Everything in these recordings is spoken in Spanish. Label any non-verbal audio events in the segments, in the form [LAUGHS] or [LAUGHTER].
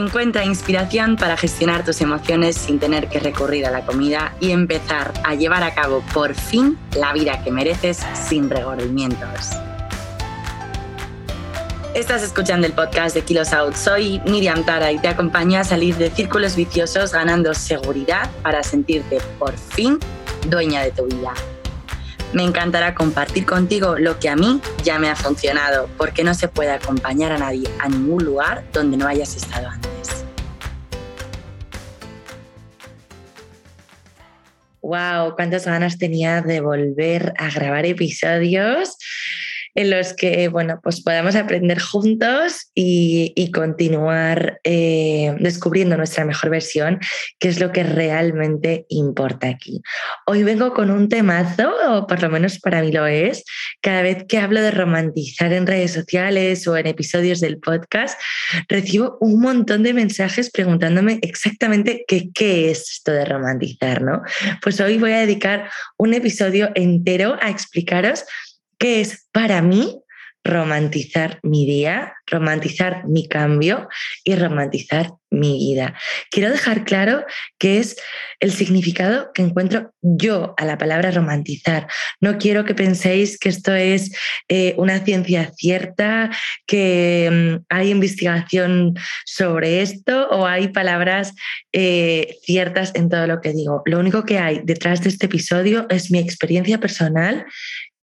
Encuentra inspiración para gestionar tus emociones sin tener que recurrir a la comida y empezar a llevar a cabo por fin la vida que mereces sin regordimientos. Estás escuchando el podcast de Kilos Out. Soy Miriam Tara y te acompaño a salir de círculos viciosos ganando seguridad para sentirte por fin dueña de tu vida. Me encantará compartir contigo lo que a mí ya me ha funcionado, porque no se puede acompañar a nadie a ningún lugar donde no hayas estado antes. Wow, cuántas ganas tenía de volver a grabar episodios en los que, bueno, pues podamos aprender juntos y, continuar eh, descubriendo nuestra mejor versión, que es lo que realmente importa aquí. Hoy vengo con un temazo, o por lo menos para mí lo es, cada vez que hablo de romantizar en redes sociales o en episodios del podcast, recibo un montón de mensajes preguntándome exactamente qué, qué es esto de romantizar, ¿no? Pues hoy voy a dedicar un episodio entero a explicaros ¿Qué es para mí romantizar mi día, romantizar mi cambio y romantizar mi vida. Quiero dejar claro que es el significado que encuentro yo a la palabra romantizar. No quiero que penséis que esto es eh, una ciencia cierta, que mm, hay investigación sobre esto o hay palabras eh, ciertas en todo lo que digo. Lo único que hay detrás de este episodio es mi experiencia personal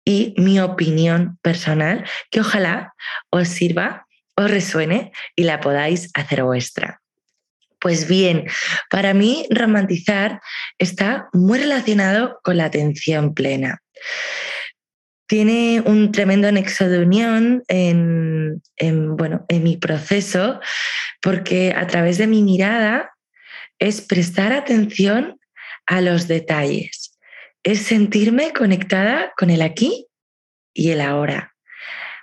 y mi opinión personal que ojalá os sirva, os resuene y la podáis hacer vuestra. Pues bien, para mí romantizar está muy relacionado con la atención plena. Tiene un tremendo nexo de unión en, bueno, en mi proceso porque a través de mi mirada es prestar atención a los detalles es sentirme conectada con el aquí y el ahora,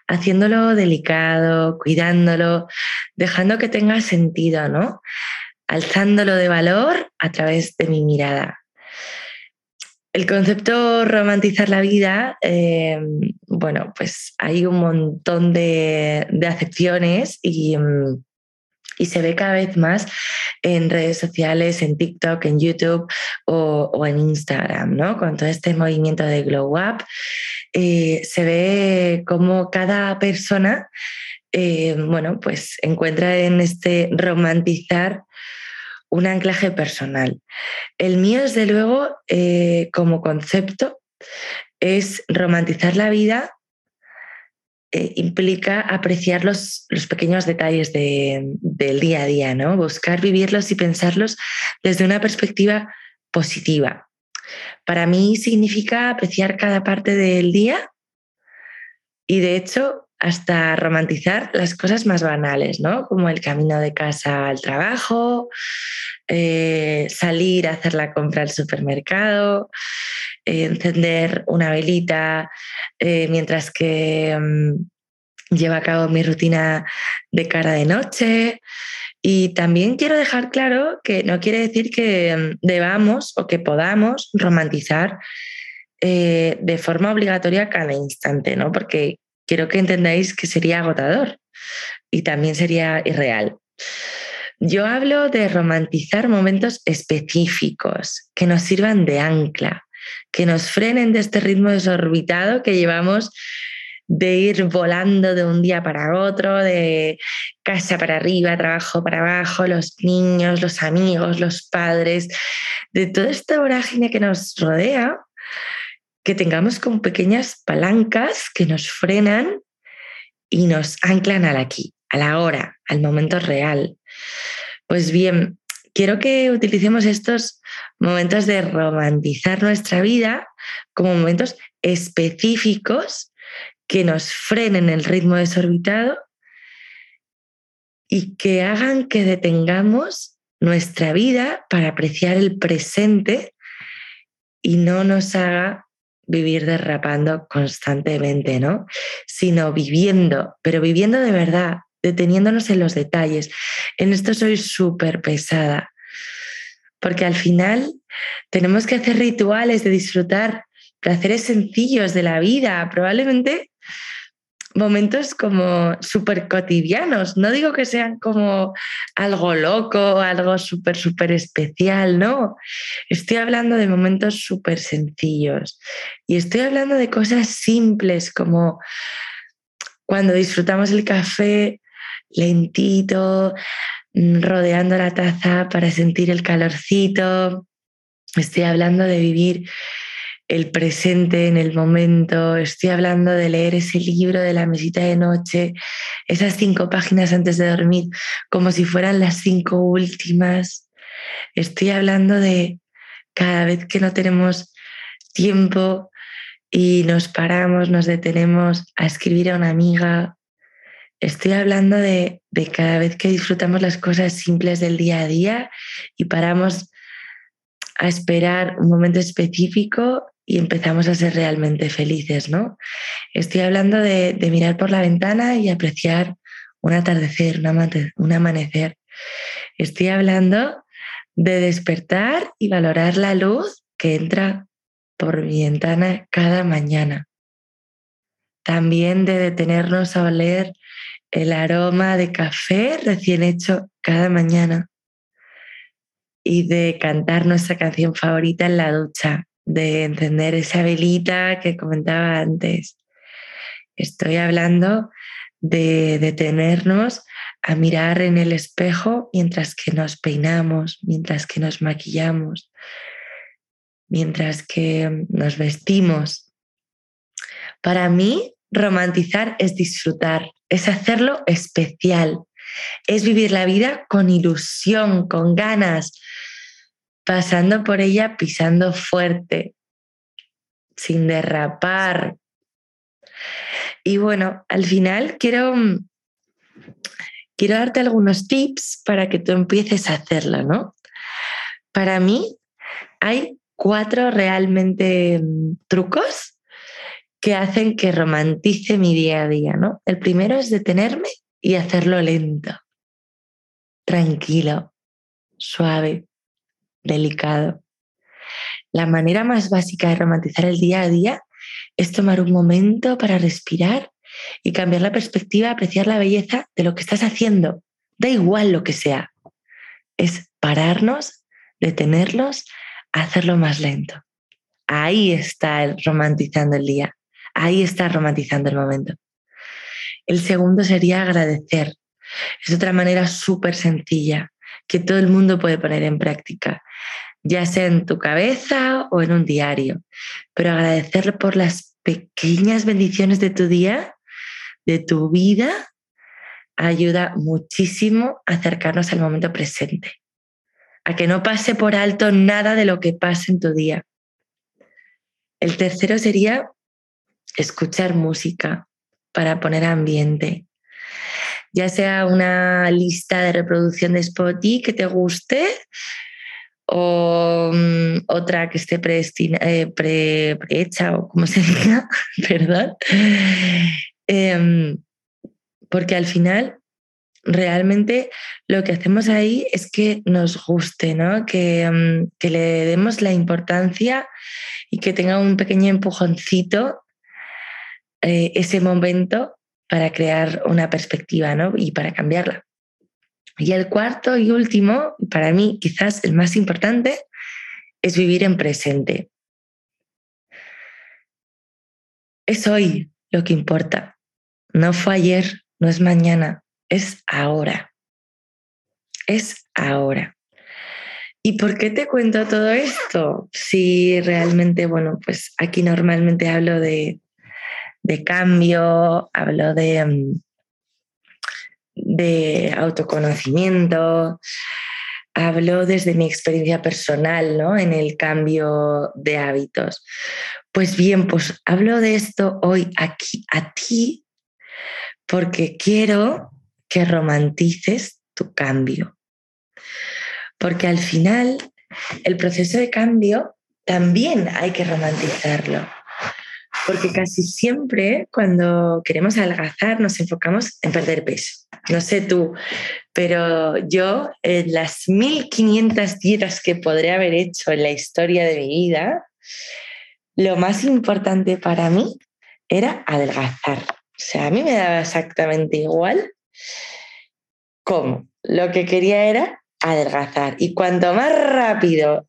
haciéndolo delicado, cuidándolo, dejando que tenga sentido, ¿no? Alzándolo de valor a través de mi mirada. El concepto romantizar la vida, em, bueno, pues hay un montón de, acepciones y, em, y se ve cada vez más en redes sociales, en TikTok, en YouTube o, en Instagram, ¿no? Con todo este movimiento de Glow Up, eh, se ve como cada persona, eh, bueno, pues encuentra en este romantizar un anclaje personal. El mío, desde luego, eh, como concepto, es romantizar la vida eh, implica apreciar los, los pequeños detalles del día a día, ¿no? Buscar vivirlos y pensarlos desde una perspectiva positiva. Para mí significa apreciar cada parte del día y de hecho hasta romantizar las cosas más banales, ¿no? Como el camino de casa al trabajo, eh, salir a hacer la compra al supermercado, eh, encender una velita eh, mientras que mm, lleva a cabo mi rutina de cara de noche. Y también quiero dejar claro que no quiere decir que mm, debamos o que podamos romantizar de forma obligatoria cada instante, ¿no? Porque quiero que entendáis que sería agotador y también sería irreal. Yo hablo de romantizar momentos específicos que nos sirvan de ancla, que nos frenen de este ritmo desorbitado que llevamos de ir volando de un día para otro, de casa para arriba, trabajo para abajo, los niños, los amigos, los padres, de toda esta vorágine que nos rodea, que tengamos como pequeñas palancas que nos frenan y nos anclan al aquí, a la hora, al momento real. Pues bien, quiero que utilicemos estos momentos de romantizar nuestra vida como momentos específicos que nos frenen el ritmo desorbitado y que hagan que detengamos nuestra vida para apreciar el presente y no nos haga vivir derrapando constantemente, ¿no? Sino viviendo, pero viviendo de verdad, deteniéndonos en los detalles. En esto soy súper pesada, porque al final tenemos que hacer rituales de disfrutar placeres sencillos de la vida. Probablemente momentos como súper cotidianos. No digo que sean como algo loco, algo súper, súper especial, no. Estoy hablando de momentos súper sencillos y estoy hablando de cosas simples como cuando disfrutamos el café lentito, mm, rodeando la taza para sentir el calorcito. Estoy hablando de vivir el presente en el momento, estoy hablando de leer ese libro de la mesita de noche, esas cinco páginas antes de dormir, como si fueran las cinco últimas. Estoy hablando de cada vez que no tenemos tiempo y nos paramos, nos detenemos a escribir a una amiga. Estoy hablando de, de cada vez que disfrutamos las cosas simples del día a día y paramos a esperar un momento específico y empezamos a ser realmente felices, ¿no? Estoy hablando de, mirar por la ventana y apreciar un atardecer, un amanecer. Estoy hablando de despertar y valorar la luz que entra por mi ventana cada mañana. También de detenernos a oler el aroma de café recién hecho cada mañana y de cantar nuestra canción favorita en la ducha de encender esa velita que comentaba antes. Estoy hablando de detenernos a mirar en el espejo mientras que nos peinamos, mientras que nos maquillamos, mientras que nos vestimos. Para mí, romantizar es disfrutar, es hacerlo especial, es vivir la vida con ilusión, con ganas, pasando por ella pisando fuerte, sin derrapar. Y bueno, al final quiero, quiero darte algunos tips para que tú empieces a hacerlo, ¿no? Para mí hay cuatro realmente mm, trucos que hacen que romantice mi día a día, ¿no? El primero es detenerme y hacerlo lento, tranquilo, suave delicado. La manera más básica de romantizar el día a día es tomar un momento para respirar y cambiar la perspectiva, apreciar la belleza de lo que estás haciendo. Da igual lo que sea. Es pararnos, detenerlos, hacerlo más lento. Ahí está el romantizando el día. Ahí está romantizando el momento. El segundo sería agradecer. Es otra manera súper sencilla que todo el mundo puede poner en práctica, ya sea en tu cabeza o en un diario. Pero agradecer por las pequeñas bendiciones de tu día, de tu vida, ayuda muchísimo a acercarnos al momento presente, a que no pase por alto nada de lo que pase en tu día. El tercero sería escuchar música para poner ambiente ya sea una lista de reproducción de Spotify que te guste o mm, otra que esté eh, prehecha o como se diga, [LAUGHS] perdón. Em, porque al final realmente lo que hacemos ahí es que nos guste, ¿no? que, mm, que le demos la importancia y que tenga un pequeño empujoncito eh, ese momento para crear una perspectiva ¿no? y para cambiarla. Y el cuarto y último, para mí quizás el más importante, es vivir en presente. Es hoy lo que importa. No fue ayer, no es mañana, es ahora. Es ahora. ¿Y por qué te cuento todo esto? Si realmente, bueno, pues aquí normalmente hablo de, de cambio, hablo de, mm, de autoconocimiento, hablo desde mi experiencia personal ¿no? en el cambio de hábitos. Pues bien, pues hablo de esto hoy aquí a ti porque quiero que romantices tu cambio. Porque al final el proceso de cambio también hay que romantizarlo porque casi siempre cuando queremos adelgazar nos enfocamos en perder peso. No sé tú, pero yo en las 1500 dietas que podré haber hecho en la historia de mi vida, lo más importante para mí era adelgazar. sea, a mí me daba exactamente igual cómo. Lo que quería era adelgazar. Y cuanto más rápido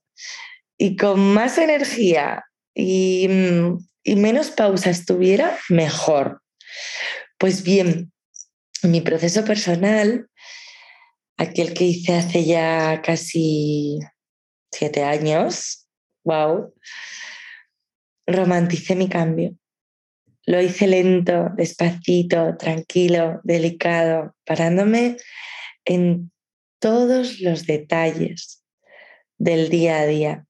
y con más energía y, mm, y menos pausas tuviera, mejor. Pues bien, mi proceso personal, aquel que hice hace ya casi siete años, wow, romanticé mi cambio. Lo hice lento, despacito, tranquilo, delicado, parándome en todos los detalles del día a día.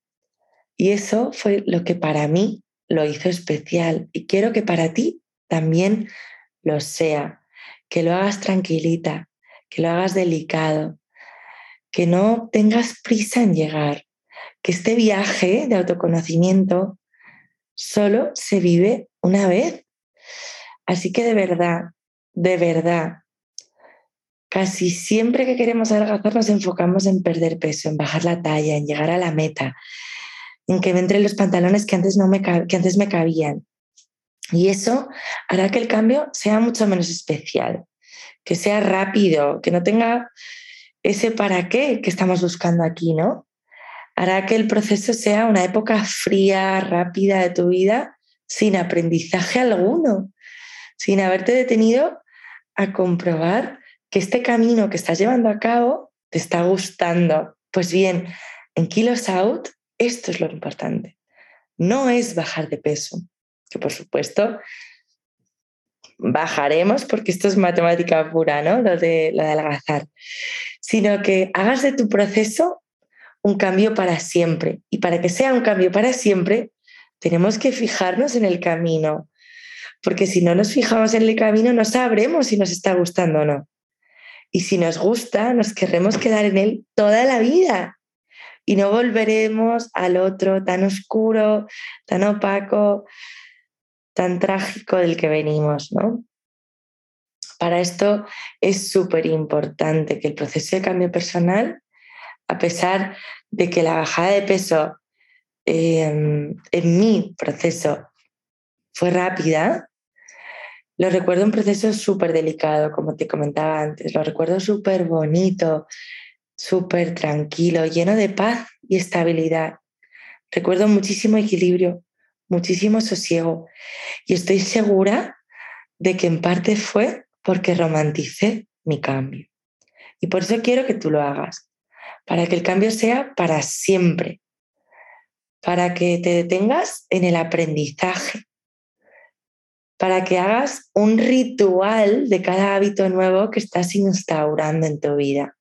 Y eso fue lo que para mí lo hizo especial. Y quiero que para ti también lo sea. Que lo hagas tranquilita, que lo hagas delicado, que no tengas prisa en llegar, que este viaje de autoconocimiento solo se vive una vez. Así que de verdad, de verdad, casi siempre que queremos adelgazar nos enfocamos en perder peso, en bajar la talla, en llegar a la meta, en que me entren los pantalones que antes, no me, que antes me cabían. Y eso hará que el cambio sea mucho menos especial, que sea rápido, que no tenga ese para qué que estamos buscando aquí, ¿no? Hará que el proceso sea una época fría, rápida de tu vida, sin aprendizaje alguno, sin haberte detenido a comprobar que este camino que estás llevando a cabo te está gustando. Pues bien, en Kilos Out, esto es lo importante. No es bajar de peso, que por supuesto bajaremos porque esto es matemática pura, ¿no? Lo de, lo de adelgazar, sino que hagas de tu proceso un cambio para siempre. Y para que sea un cambio para siempre, tenemos que fijarnos en el camino, porque si no nos fijamos en el camino no sabremos si nos está gustando o no. Y si nos gusta, nos querremos quedar en él toda la vida y no volveremos al otro tan oscuro, tan opaco, tan trágico del que venimos, ¿no? Para esto es súper importante que el proceso de cambio personal, a pesar de que la bajada de peso em, en mi proceso fue rápida, lo recuerdo un proceso súper delicado, como te comentaba antes. Lo recuerdo súper bonito, súper tranquilo, lleno de paz y estabilidad. Recuerdo muchísimo equilibrio, muchísimo sosiego. Y estoy segura de que en parte fue porque romanticé mi cambio. Y por eso quiero que tú lo hagas, para que el cambio sea para siempre, para que te detengas en el aprendizaje, para que hagas un ritual de cada hábito nuevo que estás instaurando en tu vida.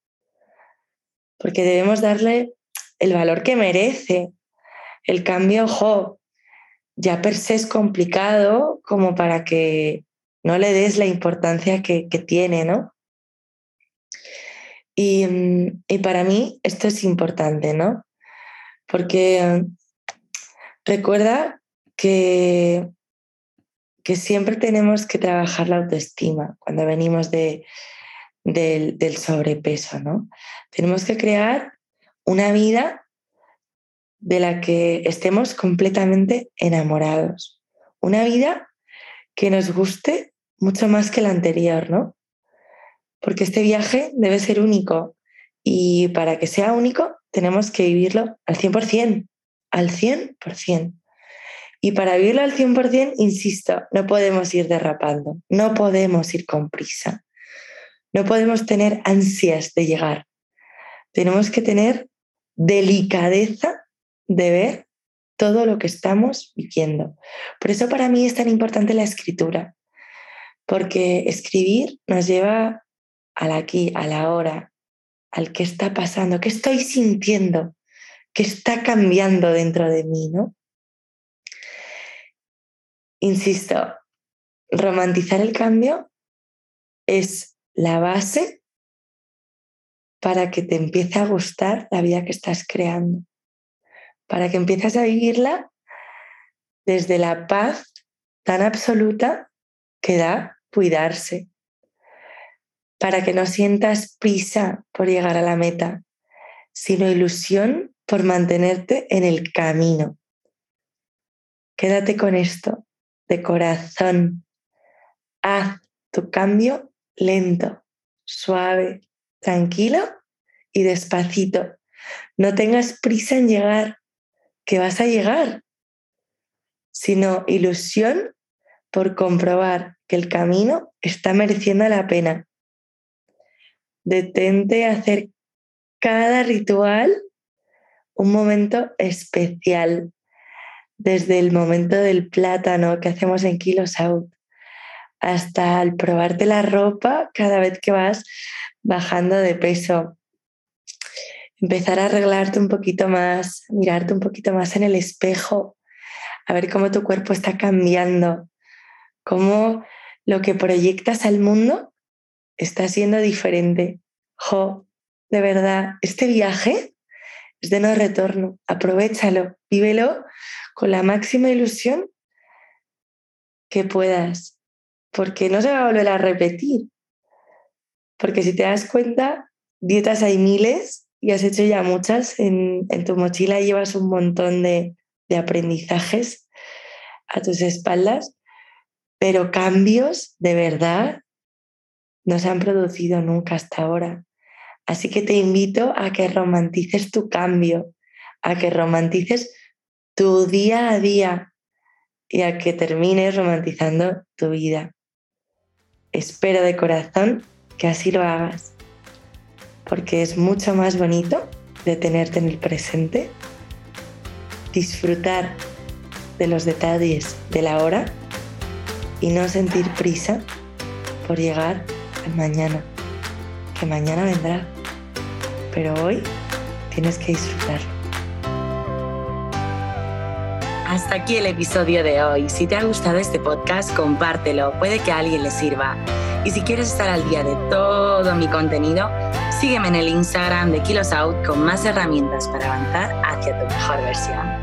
Porque debemos darle el valor que merece. El cambio, ojo, ya per se es complicado como para que no le des la importancia que, tiene, ¿no? Y, y, para mí esto es importante, ¿no? Porque recuerda que que siempre tenemos que trabajar la autoestima cuando venimos de, del, del sobrepeso, ¿no? Tenemos que crear una vida de la que estemos completamente enamorados. Una vida que nos guste mucho más que la anterior, ¿no? Porque este viaje debe ser único y para que sea único tenemos que vivirlo al 100%, al 100%. Y para vivirlo al 100%, insisto, no podemos ir derrapando, no podemos ir con prisa, no podemos tener ansias de llegar. Tenemos que tener delicadeza de ver todo lo que estamos viviendo. Por eso para mí es tan importante la escritura, porque escribir nos lleva al aquí, a la hora, al que está pasando, qué estoy sintiendo, qué está cambiando dentro de mí, ¿no? Insisto, romantizar el cambio es la base para que te empiece a gustar la vida que estás creando, para que empieces a vivirla desde la paz tan absoluta que da cuidarse, para que no sientas prisa por llegar a la meta, sino ilusión por mantenerte en el camino. Quédate con esto de corazón. haz tu cambio lento, suave, tranquilo y despacito. No tengas prisa en llegar, que vas a llegar, sino ilusión por comprobar que el camino está mereciendo la pena. Detente a hacer cada ritual un momento especial, desde el momento del plátano que hacemos en Kilos Out hasta el probarte la ropa cada vez que vas bajando de peso. Empezar a arreglarte un poquito más, mirarte un poquito más en el espejo, a ver cómo tu cuerpo está cambiando, cómo lo que proyectas al mundo está siendo diferente. Jo, de verdad, este viaje es de no retorno. Aprovechalo, vívelo con la máxima ilusión que puedas porque no se va a volver a repetir. Porque si te das cuenta, dietas hay miles y has hecho ya muchas. En, tu mochila llevas un montón de, de aprendizajes a tus espaldas, pero cambios de verdad no se han producido nunca hasta ahora. Así que te invito a que romantices tu cambio, a que romantices tu día a día y a que termines romantizando tu vida. Espero de corazón que así lo hagas, porque es mucho más bonito detenerte en el presente, disfrutar de los detalles de la hora y no sentir prisa por llegar al mañana, que mañana vendrá, pero hoy tienes que disfrutarlo. Hasta aquí el episodio de hoy. Si te ha gustado este podcast, compártelo, puede que a alguien le sirva. Y si quieres estar al día de todo mi contenido, sígueme en el Instagram de Kilos Out con más herramientas para avanzar hacia tu mejor versión.